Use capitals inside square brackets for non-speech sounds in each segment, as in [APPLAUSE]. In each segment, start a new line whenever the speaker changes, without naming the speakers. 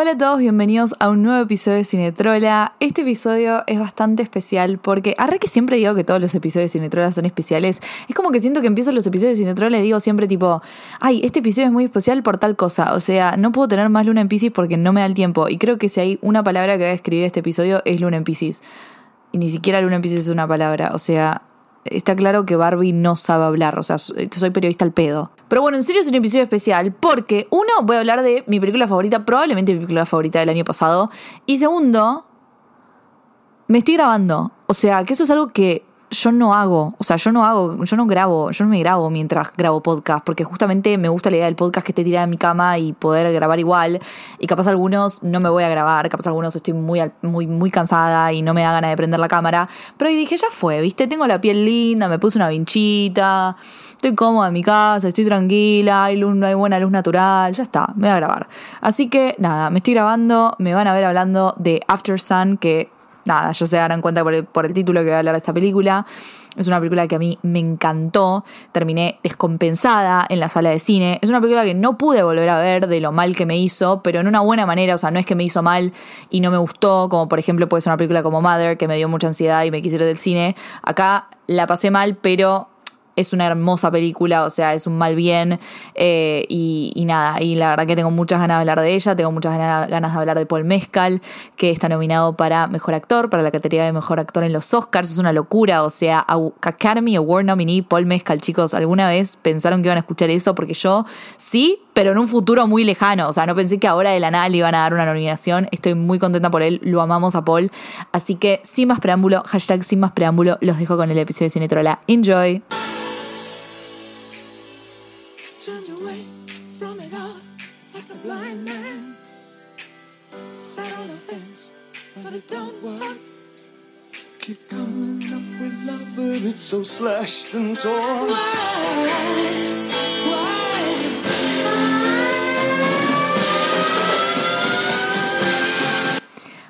Hola a todos, bienvenidos a un nuevo episodio de Cinetrola. Este episodio es bastante especial porque, arre que siempre digo que todos los episodios de Cinetrola son especiales, es como que siento que empiezo los episodios de Cinetrola y digo siempre tipo, ay, este episodio es muy especial por tal cosa, o sea, no puedo tener más luna en Pisces porque no me da el tiempo y creo que si hay una palabra que voy a escribir este episodio es luna en Pisces. Y ni siquiera luna en Pisces es una palabra, o sea, está claro que Barbie no sabe hablar, o sea, soy periodista al pedo. Pero bueno, en serio es un episodio especial porque, uno, voy a hablar de mi película favorita, probablemente mi película favorita del año pasado, y segundo, me estoy grabando, o sea, que eso es algo que yo no hago, o sea, yo no hago, yo no grabo, yo no me grabo mientras grabo podcast, porque justamente me gusta la idea del podcast que esté tirada en mi cama y poder grabar igual, y capaz algunos no me voy a grabar, capaz algunos estoy muy, muy, muy cansada y no me da ganas de prender la cámara, pero ahí dije, ya fue, viste, tengo la piel linda, me puse una vinchita, estoy cómoda en mi casa, estoy tranquila, hay, luz, hay buena luz natural, ya está, me voy a grabar. Así que nada, me estoy grabando, me van a ver hablando de After Sun, que nada, ya se darán cuenta por el, por el título que voy a hablar de esta película. Es una película que a mí me encantó. Terminé descompensada en la sala de cine. Es una película que no pude volver a ver de lo mal que me hizo, pero en una buena manera. O sea, no es que me hizo mal y no me gustó, como por ejemplo puede ser una película como Mother, que me dio mucha ansiedad y me quisiera del cine. Acá la pasé mal, pero es una hermosa película, o sea, es un mal bien eh, y, nada, y la verdad que tengo muchas ganas de hablar de ella, tengo muchas ganas, de hablar de Paul Mescal, que está nominado para Mejor Actor, para la categoría de Mejor Actor en los Oscars, es una locura, o sea, Academy Award nominee Paul Mescal, chicos, ¿alguna vez pensaron que iban a escuchar eso? Porque yo sí, pero en un futuro muy lejano, o sea, no pensé que ahora de la nada le iban a dar una nominación, estoy muy contenta por él, lo amamos a Paul, así que sin más preámbulo, hashtag sin más preámbulo, los dejo con el episodio de Cinetrola. Enjoy. Keep coming up with love, but it's so slashed and torn. Why? Why?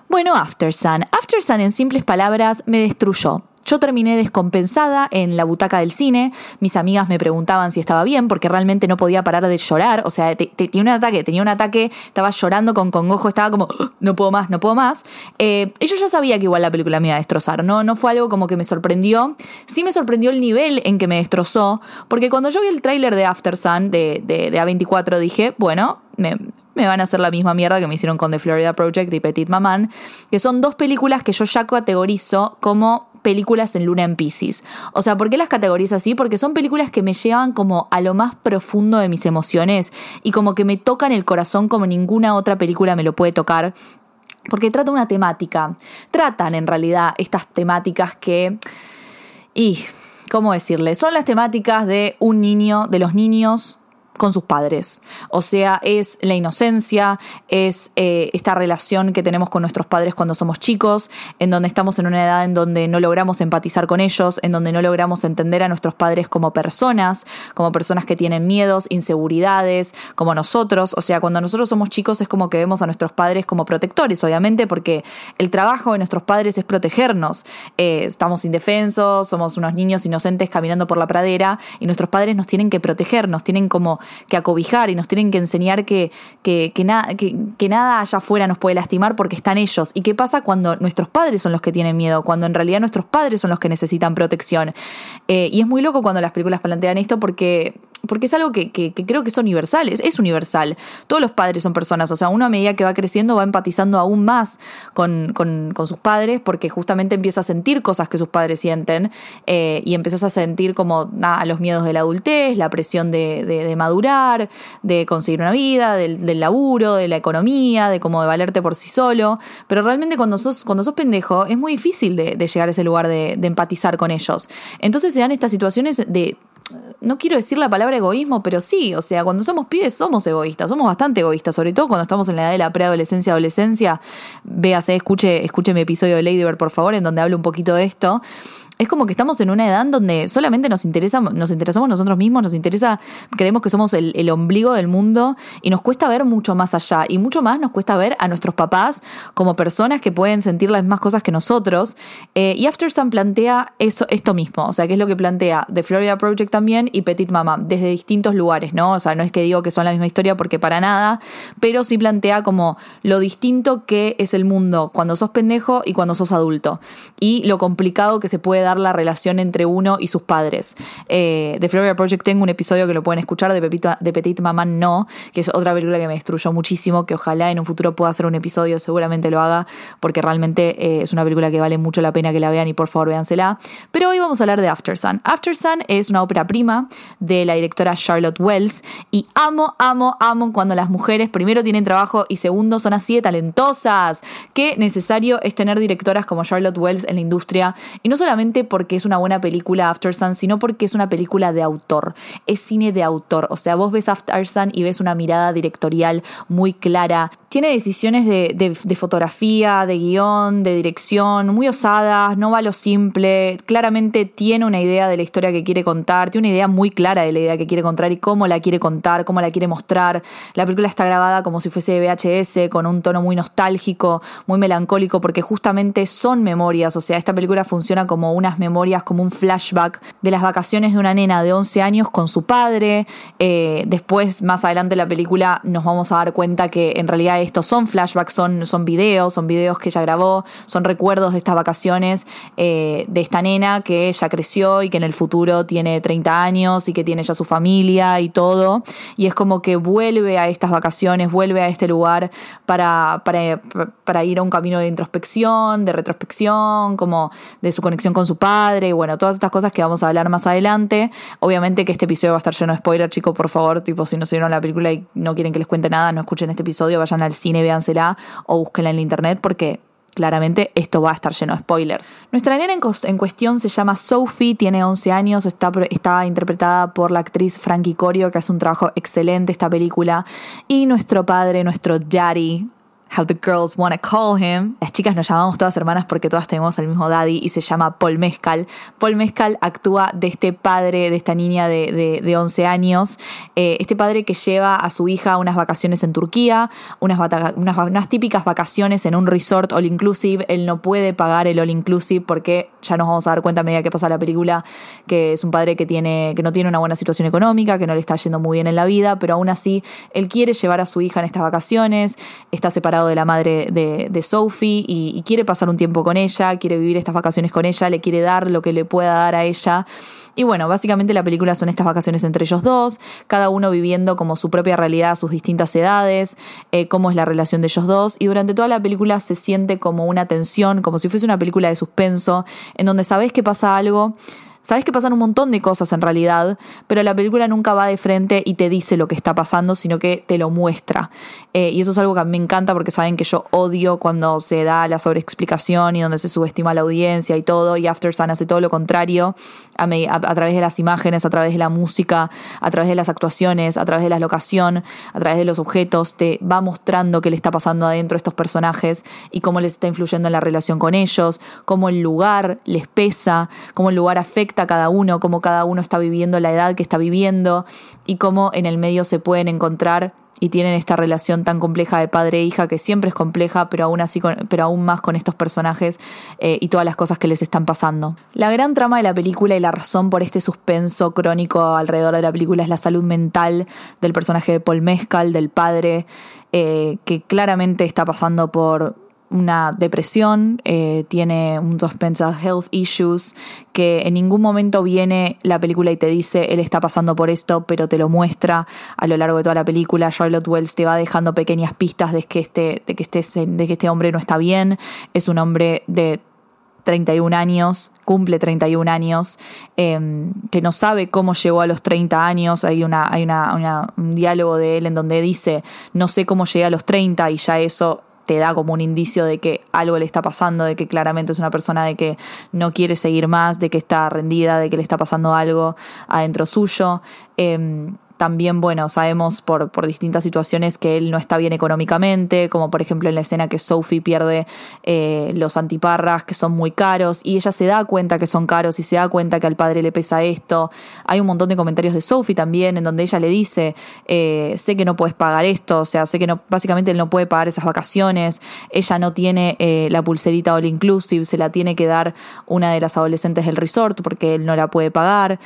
Bueno, After Sun. After Sun, en simples palabras, me destruyó. Yo terminé descompensada en la butaca del cine, mis amigas me preguntaban si estaba bien porque realmente no podía parar de llorar, o sea, tenía un ataque, tenía un ataque, estaba llorando con congojo, estaba como, ah, no puedo más, no puedo más. Eh, yo ya sabía que igual la película me iba a destrozar, no, no fue algo como que me sorprendió, sí me sorprendió el nivel en que me destrozó, porque cuando yo vi el tráiler de After Sun de, de, de A24 dije, bueno, me, me van a hacer la misma mierda que me hicieron con The Florida Project y Petit Maman, que son dos películas que yo ya categorizo como películas en Luna en Pisces. O sea, ¿por qué las categorizo así? Porque son películas que me llevan como a lo más profundo de mis emociones y como que me tocan el corazón como ninguna otra película me lo puede tocar. Porque trata una temática. Tratan en realidad estas temáticas que... Y, ¿cómo decirle? Son las temáticas de un niño, de los niños con sus padres. O sea, es la inocencia, es eh, esta relación que tenemos con nuestros padres cuando somos chicos, en donde estamos en una edad en donde no logramos empatizar con ellos, en donde no logramos entender a nuestros padres como personas, como personas que tienen miedos, inseguridades, como nosotros. O sea, cuando nosotros somos chicos es como que vemos a nuestros padres como protectores, obviamente, porque el trabajo de nuestros padres es protegernos. Eh, estamos indefensos, somos unos niños inocentes caminando por la pradera y nuestros padres nos tienen que proteger, nos tienen como que acobijar y nos tienen que enseñar que, que, que, nada allá afuera nos puede lastimar porque están ellos. ¿Y qué pasa cuando nuestros padres son los que tienen miedo? Cuando en realidad nuestros padres son los que necesitan protección. Eh, y es muy loco cuando las películas plantean esto porque porque es algo que, creo que es universal, es, universal. Todos los padres son personas, o sea, uno a medida que va creciendo va empatizando aún más con, sus padres porque justamente empieza a sentir cosas que sus padres sienten eh, y empiezas a sentir como nada, los miedos de la adultez, la presión de, madurar, de conseguir una vida, del, laburo, de la economía, de cómo de valerte por sí solo. Pero realmente cuando sos, cuando sos pendejo es muy difícil de, de llegar a ese lugar de empatizar con ellos. Entonces se dan estas situaciones de no quiero decir la palabra egoísmo, pero sí, o sea, cuando somos pibes somos egoístas, somos bastante egoístas, sobre todo cuando estamos en la edad de la preadolescencia, adolescencia. Véase, escuche, escuche mi episodio de Lady Bird, por favor, en donde hablo un poquito de esto. Es como que estamos en una edad donde solamente nos interesa, nos interesamos nosotros mismos, nos interesa, creemos que somos el, ombligo del mundo y nos cuesta ver mucho más allá y mucho más nos cuesta ver a nuestros papás como personas que pueden sentir las mismas cosas que nosotros. Eh, y After Sun plantea eso, esto mismo, o sea, que es lo que plantea The Florida Project también y Petit Mama, desde distintos lugares, ¿no? O sea, no es que digo que son la misma historia porque para nada, pero sí plantea como lo distinto que es el mundo cuando sos pendejo y cuando sos adulto y lo complicado que se puede la relación entre uno y sus padres. Eh, The Florida Project tengo un episodio que lo pueden escuchar de, Pepita, de Petit Mamá No, que es otra película que me destruyó muchísimo, que ojalá en un futuro pueda hacer un episodio, seguramente lo haga, porque realmente eh, es una película que vale mucho la pena que la vean y por favor véansela. Pero hoy vamos a hablar de After Sun. After Sun es una ópera prima de la directora Charlotte Wells y amo, amo, amo cuando las mujeres primero tienen trabajo y segundo son así de talentosas. Qué necesario es tener directoras como Charlotte Wells en la industria y no solamente porque es una buena película After Sun, sino porque es una película de autor, es cine de autor, o sea, vos ves After Sun y ves una mirada directorial muy clara, tiene decisiones de, fotografía, de guion, de dirección, muy osadas, no va a lo simple, claramente tiene una idea de la historia que quiere contar, tiene una idea muy clara de la idea que quiere contar y cómo la quiere contar, cómo la quiere mostrar. La película está grabada como si fuese de VHS, con un tono muy nostálgico, muy melancólico, porque justamente son memorias, o sea, esta película funciona como unas memorias, como un flashback de las vacaciones de una nena de 11 años con su padre. Eh, después, más adelante en la película, nos vamos a dar cuenta que en realidad estos son flashbacks, son, son videos, son videos que ella grabó, son recuerdos de estas vacaciones eh, de esta nena que ella creció y que en el futuro tiene 30 años y que tiene ya su familia y todo. Y es como que vuelve a estas vacaciones, vuelve a este lugar para, para, para ir a un camino de introspección, de retrospección, como de su conexión con su padre, y bueno, todas estas cosas que vamos a hablar más adelante. Obviamente que este episodio va a estar lleno de spoiler, chicos, por favor, tipo, si no se vieron la película y no quieren que les cuente nada, no escuchen este episodio, vayan al cine, véansela o búsquenla en la internet porque claramente esto va a estar lleno de spoilers. Nuestra nena en, cuestión se llama Sophie, tiene 11 años, está, está, interpretada por la actriz Frankie Corio, que hace un trabajo excelente esta película. Y nuestro padre, nuestro daddy, How the Girls Wanna Call Him. Las chicas nos llamamos todas hermanas porque todas tenemos el mismo daddy y se llama Paul Mezcal. Paul Mezcal actúa de este padre de esta niña de, de, 11 años, eh, este padre que lleva a su hija unas vacaciones en Turquía, unas, unas, típicas vacaciones en un resort all inclusive. Él no puede pagar el all inclusive porque ya nos vamos a dar cuenta a medida que pasa la película que es un padre que, tiene, que no tiene una buena situación económica, que no le está yendo muy bien en la vida, pero aún así él quiere llevar a su hija en estas vacaciones, está separado de la madre de, Sophie y, quiere pasar un tiempo con ella, quiere vivir estas vacaciones con ella, le quiere dar lo que le pueda dar a ella. Y bueno, básicamente la película son estas vacaciones entre ellos dos, cada uno viviendo como su propia realidad a sus distintas edades, eh, cómo es la relación de ellos dos. Y durante toda la película se siente como una tensión, como si fuese una película de suspenso, en donde sabes que pasa algo Sabes que pasan un montón de cosas en realidad, pero la película nunca va de frente y te dice lo que está pasando, sino que te lo muestra. Eh, y eso es algo que me encanta porque saben que yo odio cuando se da la sobreexplicación y donde se subestima la audiencia y todo, y After Sun hace todo lo contrario, a, a, través de las imágenes, a través de la música, a través de las actuaciones, a través de la locación, a través de los objetos, te va mostrando qué le está pasando adentro a estos personajes y cómo les está influyendo en la relación con ellos, cómo el lugar les pesa, cómo el lugar afecta cada uno, cómo cada uno está viviendo la edad que está viviendo y cómo en el medio se pueden encontrar y tienen esta relación tan compleja de padre e hija que siempre es compleja, pero aún así, pero aún más con estos personajes eh, y todas las cosas que les están pasando. La gran trama de la película y la razón por este suspenso crónico alrededor de la película es la salud mental del personaje de Paul Mescal, del padre, eh, que claramente está pasando por una depresión, eh, tiene unos mental health issues, que en ningún momento viene la película y te dice él está pasando por esto, pero te lo muestra a lo largo de toda la película. Charlotte Wells te va dejando pequeñas pistas de que este, de que este, de que este hombre no está bien. Es un hombre de 31 años, cumple 31 años, em, que no sabe cómo llegó a los 30 años. Hay, una, hay una, un diálogo de él en donde dice, no sé cómo llegué a los 30 y ya eso te da como un indicio de que algo le está pasando, de que claramente es una persona de que no quiere seguir más, de que está rendida, de que le está pasando algo adentro suyo. Em, también, bueno, sabemos por, por distintas situaciones que él no está bien económicamente, como por ejemplo en la escena que Sophie pierde eh, los antiparras que son muy caros y ella se da cuenta que son caros y se da cuenta que al padre le pesa esto. Hay un montón de comentarios de Sophie también en donde ella le dice, eh, sé que no puedes pagar esto, o sea, sé que no, básicamente él no puede pagar esas vacaciones, ella no tiene eh, la pulserita all inclusive, se la tiene que dar una de las adolescentes del resort porque él no la puede pagar,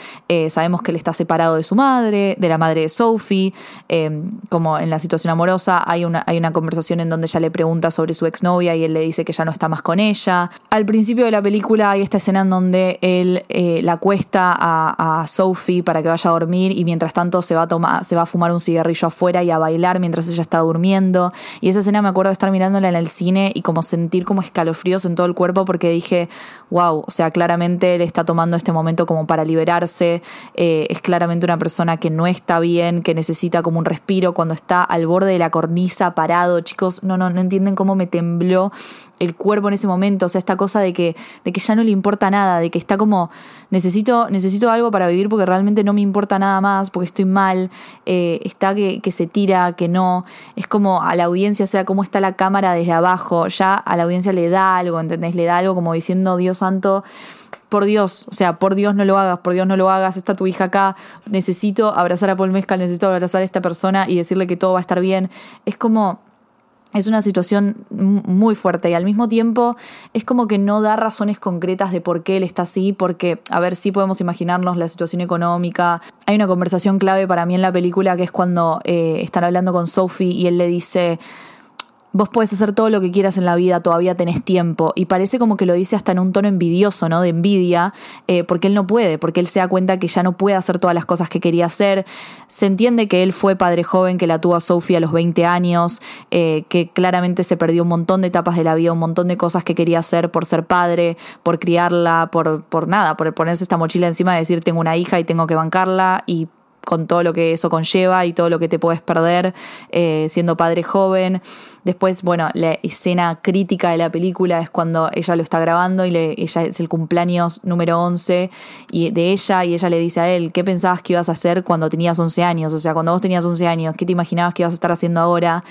sabemos que él está separado de su madre, de la madre de Sophie, em, como en la situación amorosa, hay una, hay una conversación en donde ella le pregunta sobre su exnovia y él le dice que ya no está más con ella. Al principio de la película hay esta escena en donde él eh, la cuesta a, Sophie para que vaya a dormir y mientras tanto se va, a tomar, se va a fumar un cigarrillo afuera y a bailar mientras ella está durmiendo. Y esa escena me acuerdo de estar mirándola en el cine y como sentir como escalofríos en todo el cuerpo porque dije, wow, o sea, claramente él está tomando este momento como para liberarse, eh, es claramente una persona que no está bien, que necesita como un respiro cuando está al borde de la cornisa parado. Chicos, no, no, no entienden cómo me tembló el cuerpo en ese momento. O sea, esta cosa de que, de que ya no le importa nada, de que está como, necesito, necesito algo para vivir porque realmente no me importa nada más, porque estoy mal. Eh, está que, que se tira, que no. Es como a la audiencia, o sea, cómo está la cámara desde abajo. Ya a la audiencia le da algo, ¿entendés? Le da algo como diciendo, Dios santo por Dios, o sea, por Dios no lo hagas, por Dios no lo hagas, está tu hija acá, necesito abrazar a Paul Mezcal, necesito abrazar a esta persona y decirle que todo va a estar bien. Es como, es una situación muy fuerte y al mismo tiempo es como que no da razones concretas de por qué él está así, porque, a ver, sí podemos imaginarnos la situación económica. Hay una conversación clave para mí en la película que es cuando eh, están hablando con Sophie y él le dice vos puedes hacer todo lo que quieras en la vida, todavía tenés tiempo. Y parece como que lo dice hasta en un tono envidioso, ¿no? De envidia, eh, porque él no puede, porque él se da cuenta que ya no puede hacer todas las cosas que quería hacer. Se entiende que él fue padre joven, que la tuvo a Sophie a los 20 años, eh, que claramente se perdió un montón de etapas de la vida, un montón de cosas que quería hacer por ser padre, por criarla, por, por nada, por ponerse esta mochila encima de decir tengo una hija y tengo que bancarla y con todo lo que eso conlleva y todo lo que te puedes perder eh, siendo padre joven. Después, bueno, la escena crítica de la película es cuando ella lo está grabando y le, ella es el cumpleaños número 11 y de ella y ella le dice a él, ¿qué pensabas que ibas a hacer cuando tenías 11 años? O sea, cuando vos tenías 11 años, ¿qué te imaginabas que ibas a estar haciendo ahora?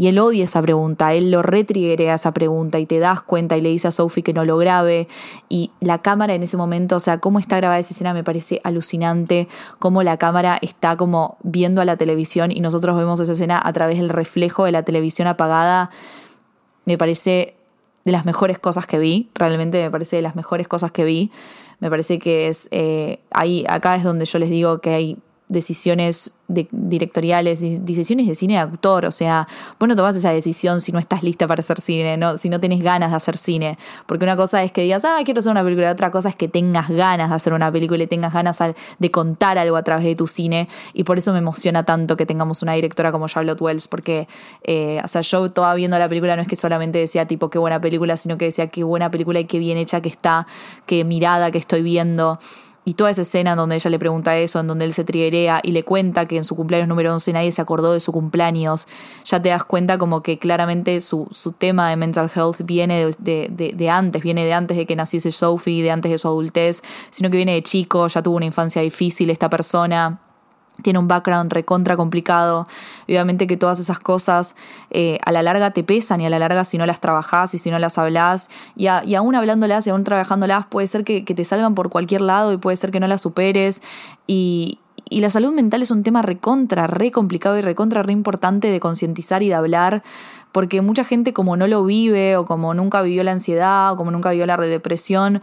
Y él odia esa pregunta, él lo retriguea esa pregunta y te das cuenta y le dice a Sophie que no lo grabe. Y la cámara en ese momento, o sea, cómo está grabada esa escena me parece alucinante, cómo la cámara está como viendo a la televisión y nosotros vemos esa escena a través del reflejo de la televisión apagada. Me parece de las mejores cosas que vi, realmente me parece de las mejores cosas que vi. Me parece que es eh, ahí, acá es donde yo les digo que hay decisiones de, directoriales, decisiones de cine de actor, o sea, vos no tomás esa decisión si no estás lista para hacer cine, si no tenés ganas de hacer cine, porque una cosa es que digas, ah, quiero hacer una película, otra cosa es que tengas ganas de hacer una película y tengas ganas de contar algo a través de tu cine, y por eso me emociona tanto que tengamos una directora como Charlotte Wells, porque, eh, o sea, yo toda viendo la película no es que solamente decía tipo qué buena película, sino que decía qué buena película y qué bien hecha que está, qué mirada que estoy viendo. Y toda esa escena donde ella le pregunta eso, en donde él se triguea y le cuenta que en su cumpleaños número 11 nadie se acordó de su cumpleaños, ya te das cuenta como que claramente su, su tema de mental health viene de, de, antes, viene de antes de que naciese Sophie, de antes de su adultez, sino que viene de chico, ya tuvo una infancia difícil esta persona tiene un background recontra complicado. obviamente que todas esas cosas eh, a la larga te pesan y a la larga si no las trabajás y si no las hablas y, aún hablándolas y aún trabajándolas puede ser que, que, te salgan por cualquier lado y puede ser que no las superes y, y la salud mental es un tema recontra, re complicado y recontra, re importante de concientizar y de hablar, porque mucha gente como no lo vive o como nunca vivió la ansiedad o como nunca vivió la depresión,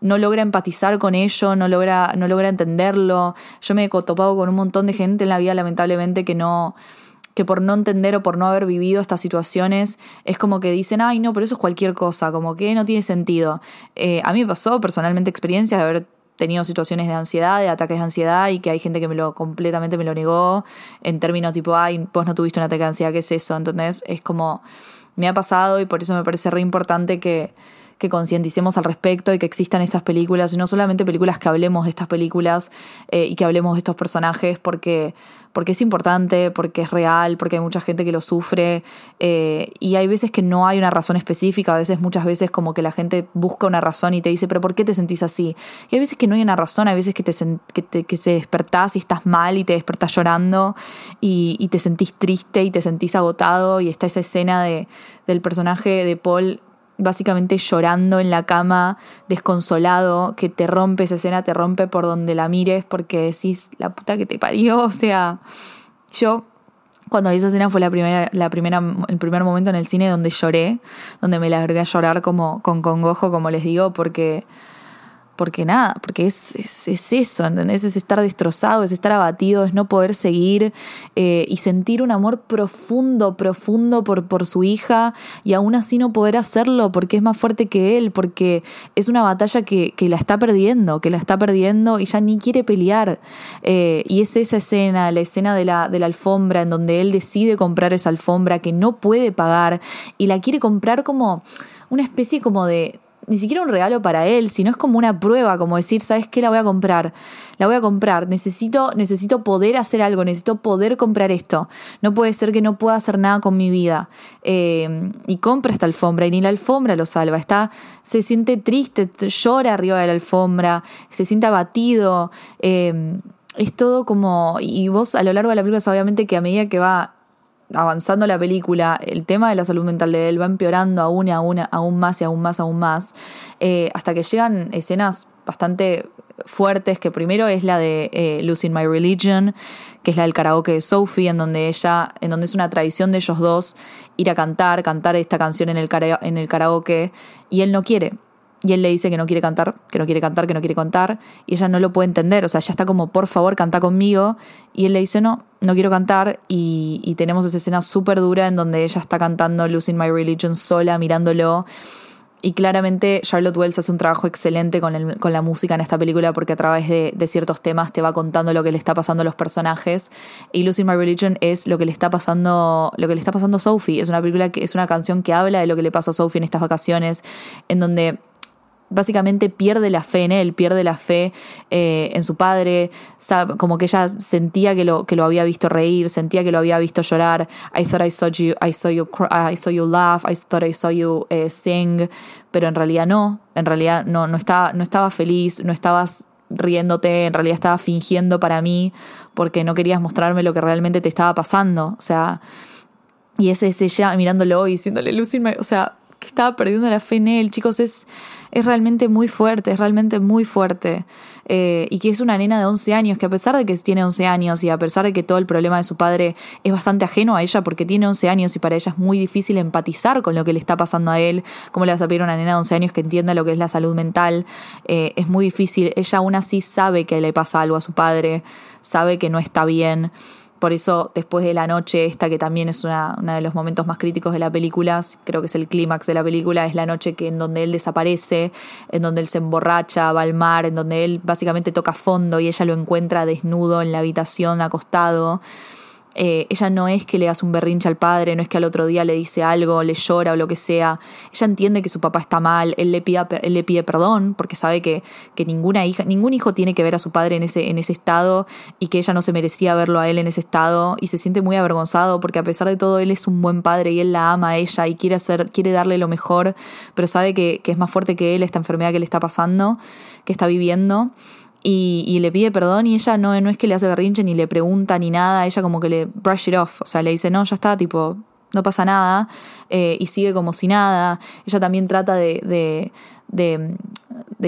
no logra empatizar con ello, no logra, no logra entenderlo. Yo me he topado con un montón de gente en la vida, lamentablemente, que no que por no entender o por no haber vivido estas situaciones es como que dicen, ay no, pero eso es cualquier cosa, como que no tiene sentido. Eh, a mí me pasó personalmente experiencias de haber tenido situaciones de ansiedad, de ataques de ansiedad y que hay gente que me lo completamente me lo negó en términos tipo, ay, vos no tuviste un ataque de ansiedad, ¿qué es eso? Entonces es como, me ha pasado y por eso me parece re importante que, que concienticemos al respecto y que existan estas películas, y no solamente películas que hablemos de estas películas eh, y que hablemos de estos personajes, porque, porque es importante, porque es real, porque hay mucha gente que lo sufre, eh, y hay veces que no hay una razón específica, a veces, muchas veces como que la gente busca una razón y te dice, pero ¿por qué te sentís así? Y hay veces que no hay una razón, hay veces que te, que te, que se despertás y estás mal y te despertás llorando y, y te sentís triste y te sentís agotado y está esa escena de, del personaje de Paul básicamente llorando en la cama, desconsolado, que te rompe esa escena, te rompe por donde la mires porque decís, la puta que te parió, [LAUGHS] o sea, yo cuando vi esa escena fue la primera, la primera, el primer momento en el cine donde lloré, donde me largué a llorar como con congojo, como les digo, porque porque nada, porque es, es, eso, ¿entendés? Es estar destrozado, es estar abatido, es no poder seguir eh, y sentir un amor profundo, profundo por, por su hija y aún así no poder hacerlo porque es más fuerte que él, porque es una batalla que, que la está perdiendo, que la está perdiendo y ya ni quiere pelear. Eh, y es esa escena, la escena de la, de la alfombra, en donde él decide comprar esa alfombra que no puede pagar y la quiere comprar como una especie como de, ni siquiera un regalo para él, sino es como una prueba, como decir, ¿sabes qué? La voy a comprar, la voy a comprar, necesito, necesito poder hacer algo, necesito poder comprar esto, no puede ser que no pueda hacer nada con mi vida. Eh, y compra esta alfombra y ni la alfombra lo salva, está, se siente triste, llora arriba de la alfombra, se siente abatido. Eh, es todo como, y vos a lo largo de la película, obviamente que a medida que va avanzando la película, el tema de la salud mental de él va empeorando aún aún, aún más y aún más, aún más, eh, hasta que llegan escenas bastante fuertes, que primero es la de eh, Losing My Religion, que es la del karaoke de Sophie, en donde ella, en donde es una tradición de ellos dos ir a cantar, cantar esta canción en el, en el karaoke, y él no quiere. Y él le dice que no quiere cantar, que no quiere cantar, que no quiere cantar. Y ella no lo puede entender. O sea, ella está como, por favor, canta conmigo. Y él le dice, no, no quiero cantar. Y, tenemos esa escena súper dura en donde ella está cantando Losing My Religion sola, mirándolo. Y claramente Charlotte Wells hace un trabajo excelente con, el, con la música en esta película porque a través de, de, ciertos temas te va contando lo que le está pasando a los personajes. Y Losing My Religion es lo que le está pasando, lo que le está pasando a Sophie. Es una película que es una canción que habla de lo que le pasa a Sophie en estas vacaciones, en donde básicamente pierde la fe en él, pierde la fe eh, en su padre, como que ella sentía que lo, que lo había visto reír, sentía que lo había visto llorar. I thought I saw you, I saw you, I saw you laugh, I thought I saw you eh, sing, pero en realidad no, en realidad no, no estaba, no estaba feliz, no estabas riéndote, en realidad estaba fingiendo para mí porque no querías mostrarme lo que realmente te estaba pasando, o sea, y ese es ella mirándolo y diciéndole, Lucy, o sea, que estaba perdiendo la fe en él, chicos, es, es realmente muy fuerte, es realmente muy fuerte. Eh, y que es una nena de 11 años, que a pesar de que tiene 11 años y a pesar de que todo el problema de su padre es bastante ajeno a ella porque tiene 11 años y para ella es muy difícil empatizar con lo que le está pasando a él, como le vas a pedir a una nena de 11 años que entienda lo que es la salud mental, eh, es muy difícil. Ella aún así sabe que le pasa algo a su padre, sabe que no está bien. Por eso, después de la noche, esta que también es una, uno de los momentos más críticos de la película, creo que es el clímax de la película, es la noche que en donde él desaparece, en donde él se emborracha, va al mar, en donde él básicamente toca fondo y ella lo encuentra desnudo en la habitación, acostado. Eh, ella no es que le hace un berrinche al padre, no es que al otro día le dice algo, le llora o lo que sea. Ella entiende que su papá está mal, él le pide, él le pide perdón porque sabe que, que ninguna hija, ningún hijo tiene que ver a su padre en ese, en ese estado y que ella no se merecía verlo a él en ese estado y se siente muy avergonzado porque a pesar de todo él es un buen padre y él la ama a ella y quiere hacer, quiere darle lo mejor, pero sabe que, que es más fuerte que él esta enfermedad que le está pasando, que está viviendo y, le pide perdón y ella no, no es que le hace berrinche ni le pregunta ni nada, ella como que le brush it off, o sea, le dice, no, ya está, tipo, no pasa nada, eh, y sigue como si nada. Ella también trata de, de, de,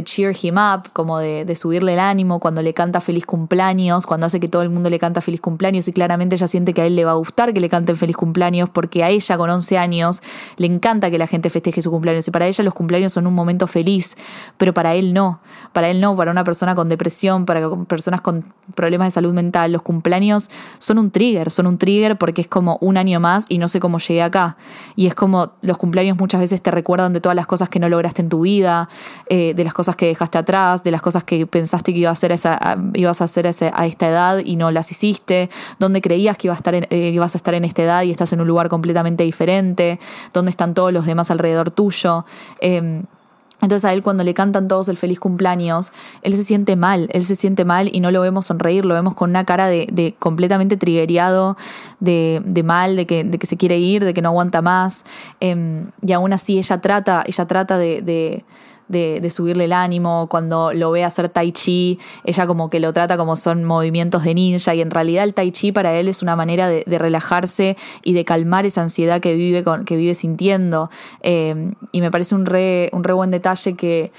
cheer him up, como de, de, subirle el ánimo cuando le canta feliz cumpleaños, cuando hace que todo el mundo le canta feliz cumpleaños y claramente ella siente que a él le va a gustar que le canten feliz cumpleaños porque a ella con 11 años le encanta que la gente festeje su cumpleaños y para ella los cumpleaños son un momento feliz, pero para él no, para él no, para una persona con depresión, para personas con problemas de salud mental, los cumpleaños son un trigger, son un trigger porque es como un año más y no sé cómo llegué acá. Y es como los cumpleaños muchas veces te recuerdan de todas las cosas que no lograste en tu vida, eh, de las cosas que dejaste atrás, de las cosas que pensaste que ibas a hacer a esta edad y no las hiciste, donde creías que iba a estar en, eh, ibas a estar en esta edad y estás en un lugar completamente diferente, donde están todos los demás alrededor tuyo. Eh, Entonces a él cuando le cantan todos el feliz cumpleaños, él se siente mal, él se siente mal y no lo vemos sonreír, lo vemos con una cara de, de completamente trigueado, de, de, mal, de que, de que se quiere ir, de que no aguanta más. Em, y aún así ella trata, ella trata de, de subirle el ánimo, cuando lo ve hacer tai chi, ella como que lo trata como son movimientos de ninja y en realidad el tai chi para él es una manera de, relajarse y de calmar esa ansiedad que vive, que vive sintiendo. Eh, y me parece un re, un re buen detalle que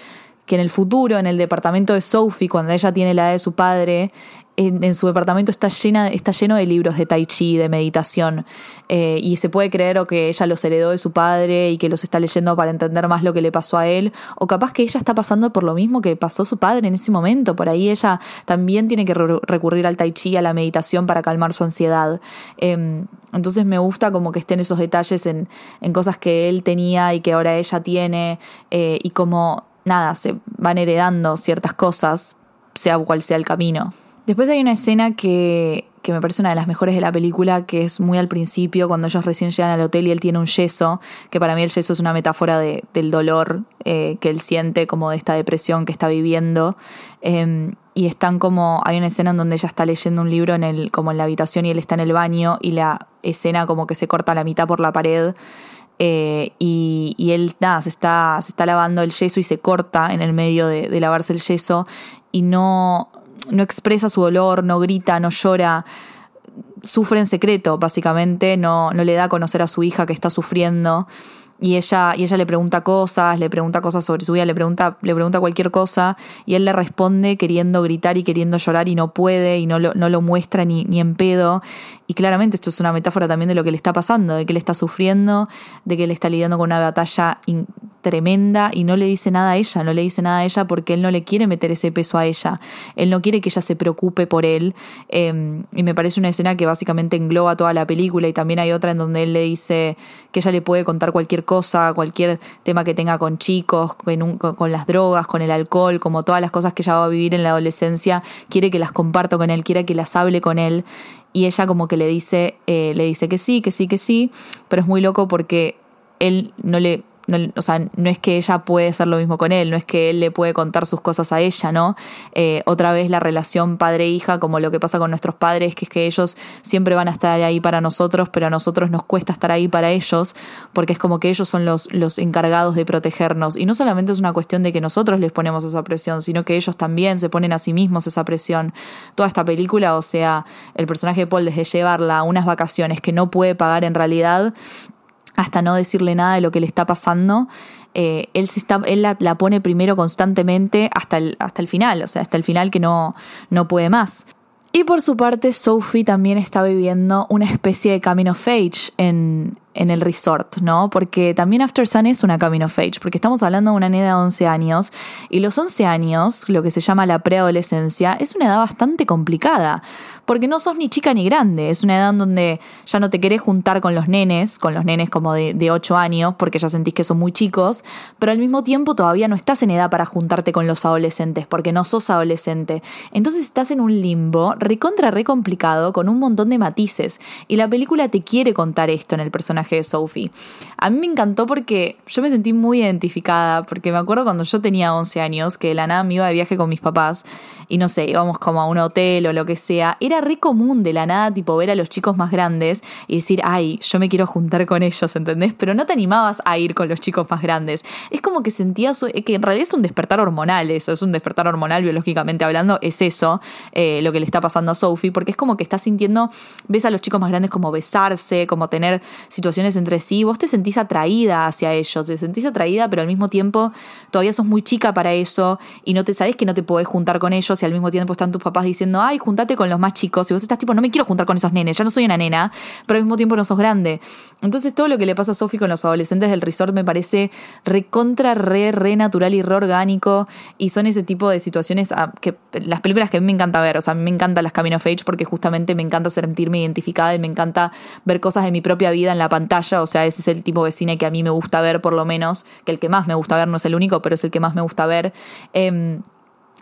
que en el futuro, en el departamento de Sophie, cuando ella tiene la edad de su padre, en, su departamento está, llena, está lleno de libros de tai chi, de meditación, eh, y se puede creer o que ella los heredó de su padre y que los está leyendo para entender más lo que le pasó a él, o capaz que ella está pasando por lo mismo que pasó su padre en ese momento, por ahí ella también tiene que re recurrir al tai chi, a la meditación para calmar su ansiedad. Eh, entonces me gusta como que estén esos detalles en, en, cosas que él tenía y que ahora ella tiene, eh, y como nada, se van heredando ciertas cosas, sea cual sea el camino. Después hay una escena que, que, me parece una de las mejores de la película, que es muy al principio, cuando ellos recién llegan al hotel y él tiene un yeso, que para mí el yeso es una metáfora de, del dolor eh, que él siente, como de esta depresión que está viviendo. Eh, y están como, hay una escena en donde ella está leyendo un libro en el, como en la habitación y él está en el baño y la escena como que se corta a la mitad por la pared. Eh, y, y, él nada, se está, se está lavando el yeso y se corta en el medio de lavarse el yeso y no, no expresa su dolor, no grita, no llora, sufre en secreto, básicamente, no, no le da a conocer a su hija que está sufriendo. Y ella, y ella le pregunta cosas, le pregunta cosas sobre su vida, le pregunta, le pregunta cualquier cosa, y él le responde queriendo gritar y queriendo llorar y no puede, y no lo, no lo muestra ni, ni en pedo. Y claramente esto es una metáfora también de lo que le está pasando, de que él está sufriendo, de que él está lidiando con una batalla tremenda y no le dice nada a ella, no le dice nada a ella porque él no le quiere meter ese peso a ella, él no quiere que ella se preocupe por él. Eh, y me parece una escena que básicamente engloba toda la película y también hay otra en donde él le dice que ella le puede contar cualquier cosa, cualquier tema que tenga con chicos, con las drogas, con el alcohol, como todas las cosas que ella va a vivir en la adolescencia, quiere que las comparto con él, quiere que las hable con él. Y ella como que le dice, eh, le dice que sí, que sí, que sí, pero es muy loco porque él no le no, o sea, no es que ella puede hacer lo mismo con él, no es que él le puede contar sus cosas a ella, ¿no? Eh, otra vez la relación padre-hija, como lo que pasa con nuestros padres, que es que ellos siempre van a estar ahí para nosotros, pero a nosotros nos cuesta estar ahí para ellos, porque es como que ellos son los, los encargados de protegernos. Y no solamente es una cuestión de que nosotros les ponemos esa presión, sino que ellos también se ponen a sí mismos esa presión. Toda esta película, o sea, el personaje de Paul desde llevarla a unas vacaciones que no puede pagar en realidad, hasta no decirle nada de lo que le está pasando, eh, él, se está, él la, pone primero constantemente hasta el, hasta el final, o sea, hasta el final que no, no puede más. Y por su parte, Sophie también está viviendo una especie de camino of age en, en el resort, ¿no? Porque también After Sun es una coming of age, porque estamos hablando de una nena de 11 años y los 11 años, lo que se llama la preadolescencia, es una edad bastante complicada, porque no sos ni chica ni grande, es una edad donde ya no te querés juntar con los nenes, con los nenes como de, de 8 años, porque ya sentís que son muy chicos, pero al mismo tiempo todavía no estás en edad para juntarte con los adolescentes, porque no sos adolescente. Entonces estás en un limbo recontra re complicado con un montón de matices, y la película te quiere contar esto en el personaje de Sophie. A mí me encantó porque yo me sentí muy identificada, porque me acuerdo cuando yo tenía 11 años, que la nada me iba de viaje con mis papás, y no sé, íbamos como a un hotel o lo que sea, era re común de la nada, tipo, ver a los chicos más grandes y decir, ay, yo me quiero juntar con ellos, ¿entendés? Pero no te animabas a ir con los chicos más grandes. Es como que sentías que en realidad es un despertar hormonal, eso, es un despertar hormonal biológicamente hablando, es eso eh, lo que le está pasando a Sophie, porque es como que estás sintiendo, ves a los chicos más grandes como besarse, como tener situaciones entre sí, vos te sentís atraída hacia ellos, te sentís atraída, pero al mismo tiempo todavía sos muy chica para eso y no te sabes que no te podés juntar con ellos y al mismo tiempo están tus papás diciendo, ay, juntate con los más chicos y vos estás tipo, no me quiero juntar con esos nenes, ya no soy una nena, pero al mismo tiempo no sos grande. Entonces todo lo que le pasa a Sophie con los adolescentes del resort me parece recontra, re, re natural y re orgánico y son ese tipo de situaciones a, que las películas que a mí me encanta ver, o sea, a mí me encantan las Camino of Age porque justamente me encanta sentirme identificada y me encanta ver cosas de mi propia vida en la pantalla, o sea, ese es el tipo de cine que a mí me gusta ver por lo menos, que el que más me gusta ver no es el único, pero es el que más me gusta ver. Eh,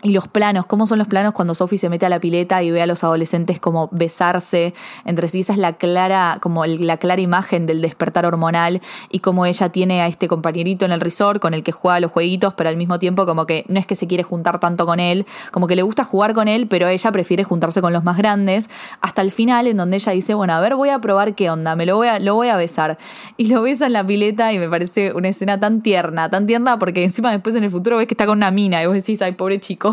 y los planos, cómo son los planos cuando Sophie se mete a la pileta y ve a los adolescentes como besarse entre sí. Esa es la clara, como la clara imagen del despertar hormonal y cómo ella tiene a este compañerito en el resort con el que juega los jueguitos, pero al mismo tiempo como que no es que se quiere juntar tanto con él, como que le gusta jugar con él, pero ella prefiere juntarse con los más grandes, hasta el final en donde ella dice, bueno, a ver, voy a probar qué onda, me lo voy a, lo voy a besar. Y lo besa en la pileta y me parece una escena tan tierna, tan tierna porque encima después en el futuro ves que está con una mina y vos decís, ay, pobre chico.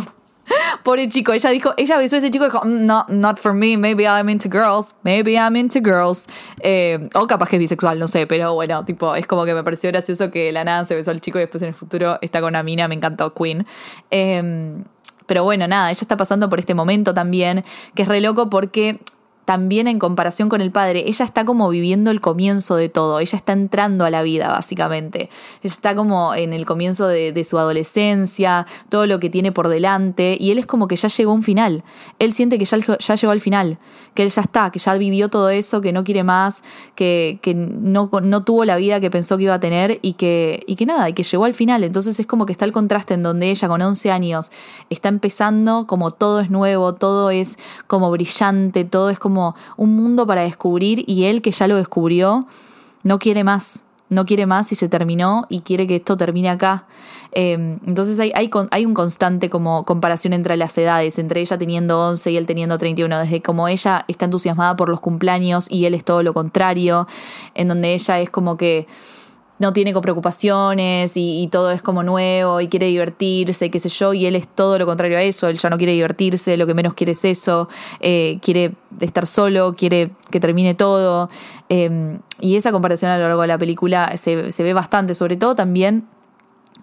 Pobre chico, ella dijo, ella besó a ese chico y dijo, mm, no, not for me, maybe I'm into girls, maybe I'm into girls. Eh, o capaz que es bisexual, no sé, pero bueno, tipo, es como que me pareció gracioso que la nada se besó al chico y después en el futuro está con una me encantó Queen. Em, pero bueno, nada, ella está pasando por este momento también, que es re loco porque también en comparación con el padre, ella está como viviendo el comienzo de todo, ella está entrando a la vida básicamente, está como en el comienzo de, su adolescencia, todo lo que tiene por delante, y él es como que ya llegó a un final, él siente que ya, ya llegó al final, que él ya está, que ya vivió todo eso, que no quiere más, que, que no, no, tuvo la vida que pensó que iba a tener y que, y que nada, y que llegó al final, entonces es como que está el contraste en donde ella con 11 años está empezando, como todo es nuevo, todo es como brillante, todo es como un mundo para descubrir y él que ya lo descubrió no quiere más, no quiere más y se terminó y quiere que esto termine acá. Em, entonces hay, hay, hay, un constante como comparación entre las edades, entre ella teniendo 11 y él teniendo 31, desde como ella está entusiasmada por los cumpleaños y él es todo lo contrario, en donde ella es como que no tiene preocupaciones y, todo es como nuevo y quiere divertirse, qué sé yo, y él es todo lo contrario a eso, él ya no quiere divertirse, lo que menos quiere es eso, eh, quiere estar solo, quiere que termine todo, em, y esa comparación a lo largo de la película se, ve bastante, sobre todo también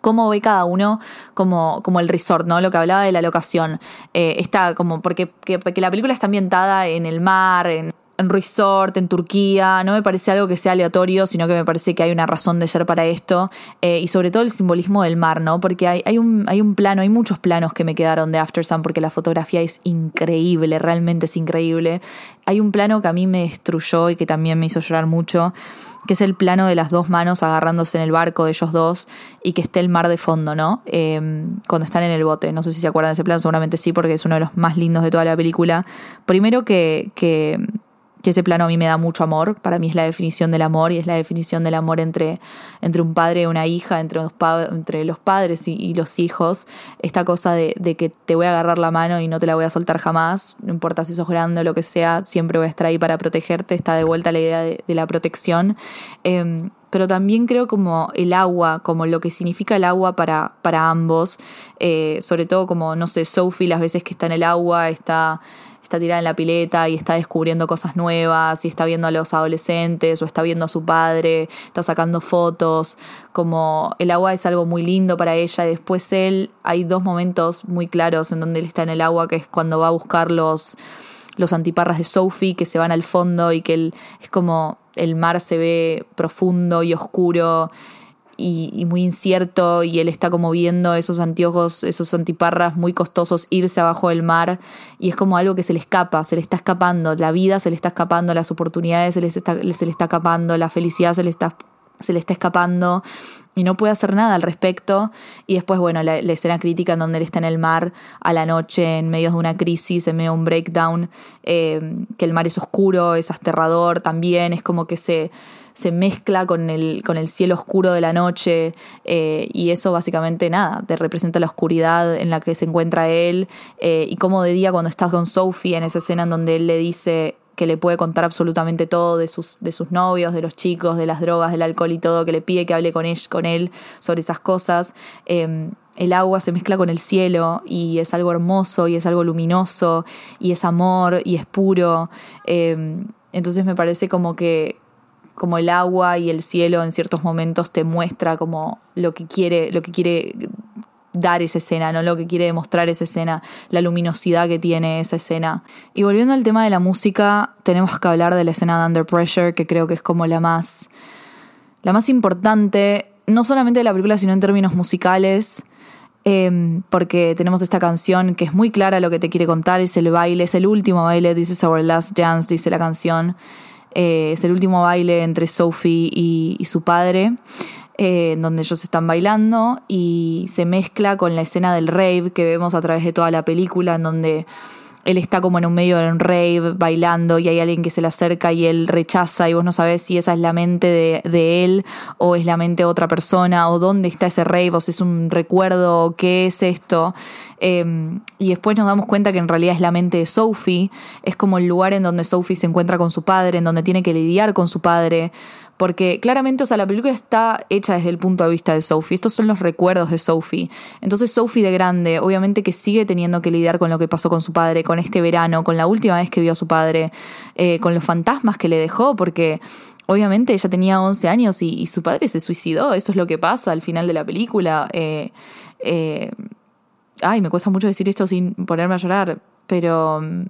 cómo ve cada uno como, como el resort, ¿no? Lo que hablaba de la locación. Eh, está como, porque que, la película está ambientada en el mar, en en resort, en Turquía, no me parece algo que sea aleatorio, sino que me parece que hay una razón de ser para esto, eh, y sobre todo el simbolismo del mar, ¿no? Porque hay, hay, un, hay un plano, hay muchos planos que me quedaron de After Sun, porque la fotografía es increíble, realmente es increíble. Hay un plano que a mí me destruyó y que también me hizo llorar mucho, que es el plano de las dos manos agarrándose en el barco de ellos dos y que esté el mar de fondo, ¿no? Em, cuando están en el bote. No sé si se acuerdan de ese plano, seguramente sí, porque es uno de los más lindos de toda la película. Primero que, que que ese plano a mí me da mucho amor, para mí es la definición del amor y es la definición del amor entre, entre un padre y una hija, entre los, padres y, los hijos, esta cosa de, que te voy a agarrar la mano y no te la voy a soltar jamás, no importa si sos grande o lo que sea, siempre voy a estar ahí para protegerte, está de vuelta la idea de, la protección. Em, pero también creo como el agua, como lo que significa el agua para, para ambos, eh, sobre todo como, no sé, Sophie las veces que está en el agua, está está tirada en la pileta y está descubriendo cosas nuevas y está viendo a los adolescentes o está viendo a su padre, está sacando fotos, como el agua es algo muy lindo para ella después él, hay dos momentos muy claros en donde él está en el agua, que es cuando va a buscar los, los antiparras de Sophie que se van al fondo y que él, es como el mar se ve profundo y oscuro y, muy incierto y él está como viendo esos anteojos, esos antiparras muy costosos irse abajo del mar y es como algo que se le escapa, se le está escapando, la vida se le está escapando, las oportunidades se le está, se le está escapando, la felicidad se le está, se le está escapando y no puede hacer nada al respecto. Y después, bueno, la, escena crítica en donde él está en el mar a la noche, en medio de una crisis, en medio de un breakdown, eh, que el mar es oscuro, es aterrador también, es como que se, se mezcla con el, con el cielo oscuro de la noche eh, y eso básicamente nada, te representa la oscuridad en la que se encuentra él eh, y como de día cuando estás con Sophie en esa escena en donde él le dice que le puede contar absolutamente todo de sus, de sus novios, de los chicos, de las drogas, del alcohol y todo, que le pide que hable con él, con él sobre esas cosas. Em, el agua se mezcla con el cielo y es algo hermoso y es algo luminoso y es amor y es puro. Entonces me parece como que, como el agua y el cielo en ciertos momentos te muestra como lo que quiere, lo que quiere dar esa escena, ¿no? Lo que quiere demostrar esa escena, la luminosidad que tiene esa escena. Y volviendo al tema de la música, tenemos que hablar de la escena de Under Pressure, que creo que es como la más. la más importante, no solamente de la película, sino en términos musicales. Em, porque tenemos esta canción que es muy clara lo que te quiere contar, es el baile, es el último baile, This is our last dance, dice la canción. Eh, es el último baile entre Sophie y, su padre. eh, donde ellos están bailando y se mezcla con la escena del rave que vemos a través de toda la película, en donde él está como en un medio de un rave bailando y hay alguien que se le acerca y él rechaza y vos no sabes si esa es la mente de, él o es la mente de otra persona o dónde está ese rave o si es un recuerdo o qué es esto. Em, y después nos damos cuenta que en realidad es la mente de Sophie, es como el lugar en donde Sophie se encuentra con su padre, en donde tiene que lidiar con su padre. Porque claramente, o sea, la película está hecha desde el punto de vista de Sophie. Estos son los recuerdos de Sophie. Entonces, Sophie de grande, obviamente que sigue teniendo que lidiar con lo que pasó con su padre, con este verano, con la última vez que vio a su padre, eh, con los fantasmas que le dejó, porque obviamente ella tenía 11 años y, su padre se suicidó. Eso es lo que pasa al final de la película. Eh, eh, ay, me cuesta mucho decir esto sin ponerme a llorar, pero mm,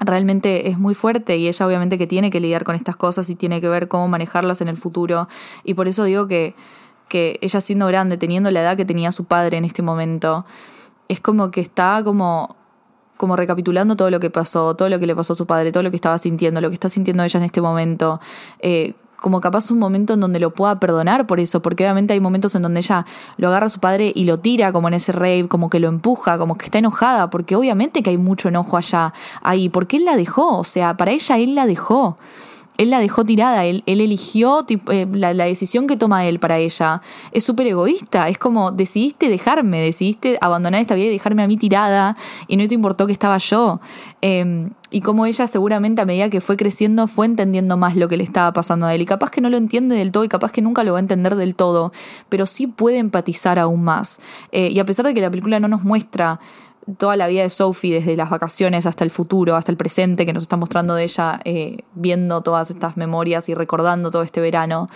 realmente es muy fuerte y ella obviamente que tiene que lidiar con estas cosas y tiene que ver cómo manejarlas en el futuro. Y por eso digo que, que ella siendo grande, teniendo la edad que tenía su padre en este momento, es como que está como como recapitulando todo lo que pasó, todo lo que le pasó a su padre, todo lo que estaba sintiendo, lo que está sintiendo ella en este momento, eh, como capaz un momento en donde lo pueda perdonar por eso, porque obviamente hay momentos en donde ella lo agarra a su padre y lo tira como en ese rave, como que lo empuja, como que está enojada, porque obviamente que hay mucho enojo allá, ahí, porque él la dejó, o sea, para ella él la dejó él la dejó tirada, él, él eligió eh, la, decisión que toma él para ella. Es súper egoísta, es como decidiste dejarme, decidiste abandonar esta vida y dejarme a mí tirada y no te importó que estaba yo. Em, y como ella seguramente a medida que fue creciendo fue entendiendo más lo que le estaba pasando a él y capaz que no lo entiende del todo y capaz que nunca lo va a entender del todo, pero sí puede empatizar aún más. Eh, y a pesar de que la película no nos muestra toda la vida de Sophie, desde las vacaciones hasta el futuro, hasta el presente, que nos está mostrando de ella, eh, viendo todas estas memorias y recordando todo este verano.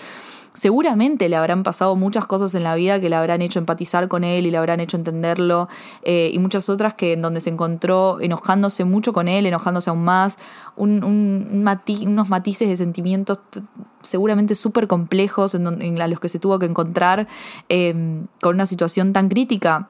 Seguramente le habrán pasado muchas cosas en la vida que le habrán hecho empatizar con él y le habrán hecho entenderlo, eh, y muchas otras que en donde se encontró enojándose mucho con él, enojándose aún más, un, unos matices de sentimientos seguramente súper complejos en, en, los que se tuvo que encontrar eh, con una situación tan crítica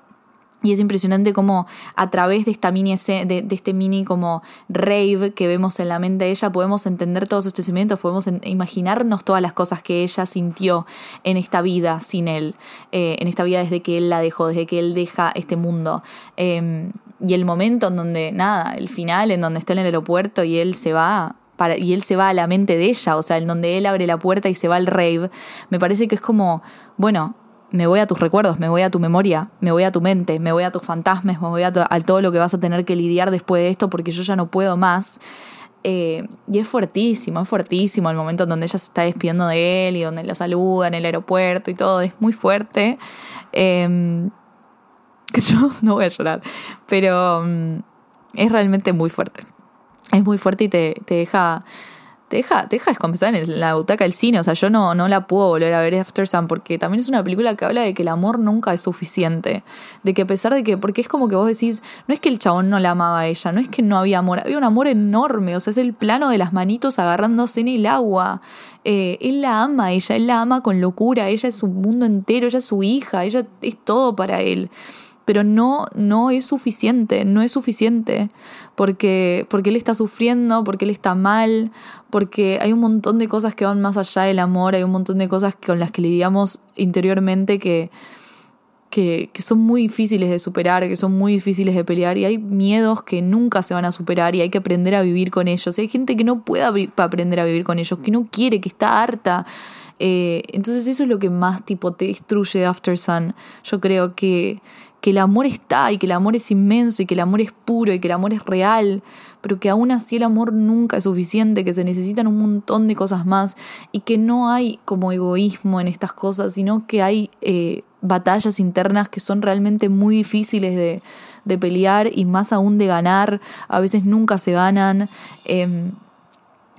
y es impresionante cómo a través de esta mini de, de, este mini como rave que vemos en la mente de ella podemos entender todos estos sentimientos, podemos imaginarnos todas las cosas que ella sintió en esta vida sin él, eh, en esta vida desde que él la dejó, desde que él deja este mundo. Em, y el momento en donde, nada, el final, en donde está en el aeropuerto y él se va, para, y él se va a la mente de ella, o sea, en donde él abre la puerta y se va al rave, me parece que es como, bueno, me voy a tus recuerdos, me voy a tu memoria, me voy a tu mente, me voy a tus fantasmas, me voy a, todo lo que vas a tener que lidiar después de esto porque yo ya no puedo más. Eh, y es fuertísimo, es fuertísimo el momento en donde ella se está despidiendo de él y donde la saluda en el aeropuerto y todo, es muy fuerte. Em, [LAUGHS] yo no voy a llorar, pero mm, es realmente muy fuerte. Es muy fuerte y te, te deja te deja, te deja en la butaca del cine. O sea, yo no, no la puedo volver a ver After Sun porque también es una película que habla de que el amor nunca es suficiente. De que a pesar de que, porque es como que vos decís, no es que el chabón no la amaba a ella, no es que no había amor, había un amor enorme. O sea, es el plano de las manitos agarrándose en el agua. Eh, él la ama a ella, él la ama con locura, ella es su mundo entero, ella es su hija, ella es todo para él pero no, no es suficiente, no es suficiente, porque, porque él está sufriendo, porque él está mal, porque hay un montón de cosas que van más allá del amor, hay un montón de cosas con las que lidiamos interiormente que, que, que, son muy difíciles de superar, que son muy difíciles de pelear y hay miedos que nunca se van a superar y hay que aprender a vivir con ellos. Hay gente que no puede aprender a vivir con ellos, que no quiere, que está harta. Eh, entonces eso es lo que más tipo te destruye de After Sun. Yo creo que, que el amor está y que el amor es inmenso y que el amor es puro y que el amor es real, pero que aún así el amor nunca es suficiente, que se necesitan un montón de cosas más y que no hay como egoísmo en estas cosas, sino que hay eh, batallas internas que son realmente muy difíciles de, de, pelear y más aún de ganar, a veces nunca se ganan. Em,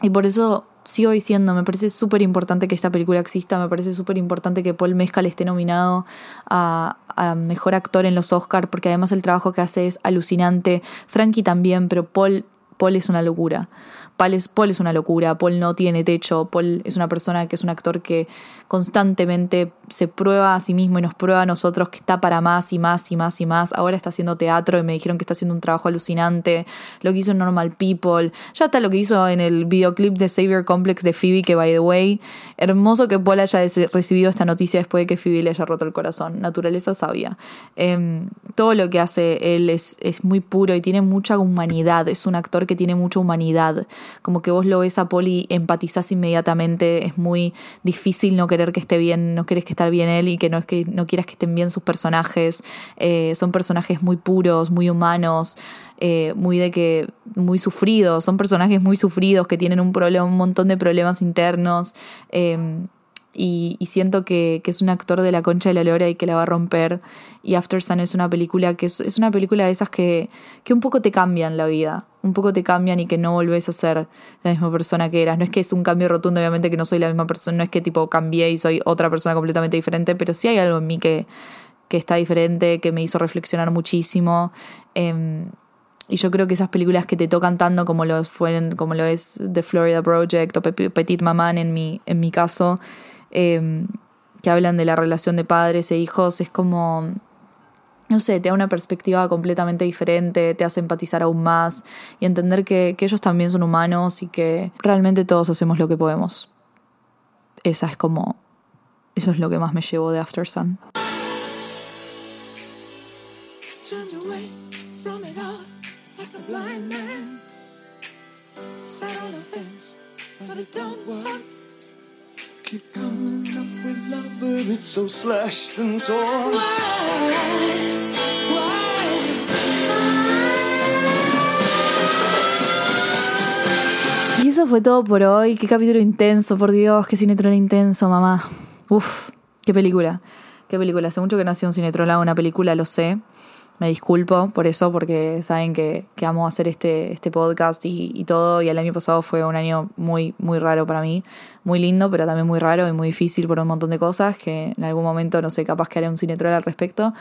y por eso sigo diciendo, me parece súper importante que esta película exista, me parece súper importante que Paul Mescal esté nominado a, Mejor Actor en los Oscars, porque además el trabajo que hace es alucinante. Frankie también, pero Paul, Paul es una locura. Paul es, una locura, Paul no tiene techo, Paul es una persona que es un actor que constantemente se prueba a sí mismo y nos prueba a nosotros que está para más y más y más y más. Ahora está haciendo teatro y me dijeron que está haciendo un trabajo alucinante. Lo que hizo en Normal People. Ya está lo que hizo en el videoclip de Savior Complex de Phoebe, que by the way, hermoso que Paul haya recibido esta noticia después de que Phoebe le haya roto el corazón. Naturaleza sabia. Em, todo lo que hace él es, es muy puro y tiene mucha humanidad. Es un actor que tiene mucha humanidad. Como que vos lo ves a y empatizás inmediatamente. Es muy difícil no querer que esté bien, no querés que estar bien él y que no es que no quieras que estén bien sus personajes. Eh, son personajes muy puros, muy humanos, eh, muy de que, muy sufridos. Son personajes muy sufridos que tienen un problema, un montón de problemas internos. Em, y, siento que, es un actor de la concha de la lora y que la va a romper. Y After Sun es una película que es, una película de esas que, que, un poco te cambian la vida, un poco te cambian y que no volvés a ser la misma persona que eras. No es que es un cambio rotundo, obviamente que no soy la misma persona, no es que tipo cambié y soy otra persona completamente diferente, pero sí hay algo en mí que, que está diferente, que me hizo reflexionar muchísimo. Em, y yo creo que esas películas que te tocan tanto como lo, fueron, como lo es The Florida Project o Petit Maman en mi, en mi caso, Em, que hablan de la relación de padres e hijos, es como, no sé, te da una perspectiva completamente diferente, te hace empatizar aún más y entender que, que ellos también son humanos y que realmente todos hacemos lo que podemos. Esa es como, eso es lo que más me llevo de After Sun. Y eso fue todo por hoy. Qué capítulo intenso, por Dios, qué cinetrol intenso, mamá. Uf, qué película. Qué película. Hace mucho que no hacía un cinetrol una película, lo sé. Me disculpo por eso, porque saben que, que amo hacer este, este podcast y, y, todo. Y el año pasado fue un año muy, muy raro para mí. Muy lindo, pero también muy raro y muy difícil por un montón de cosas que en algún momento, no sé, capaz que haré un cinetrol al respecto.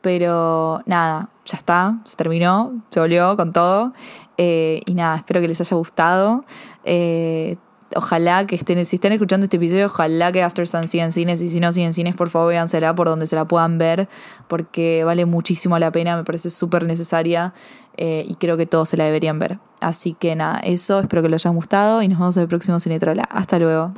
Pero nada, ya está, se terminó, se volvió con todo. Eh, y nada, espero que les haya gustado. Eh, ojalá que estén, si están escuchando este episodio, ojalá que After Sun siga en cines y si no siguen cines, por favor véansela por donde se la puedan ver porque vale muchísimo la pena, me parece súper necesaria eh, y creo que todos se la deberían ver. Así que nada, eso, espero que les haya gustado y nos vemos en el próximo Cinetrola. Hasta luego.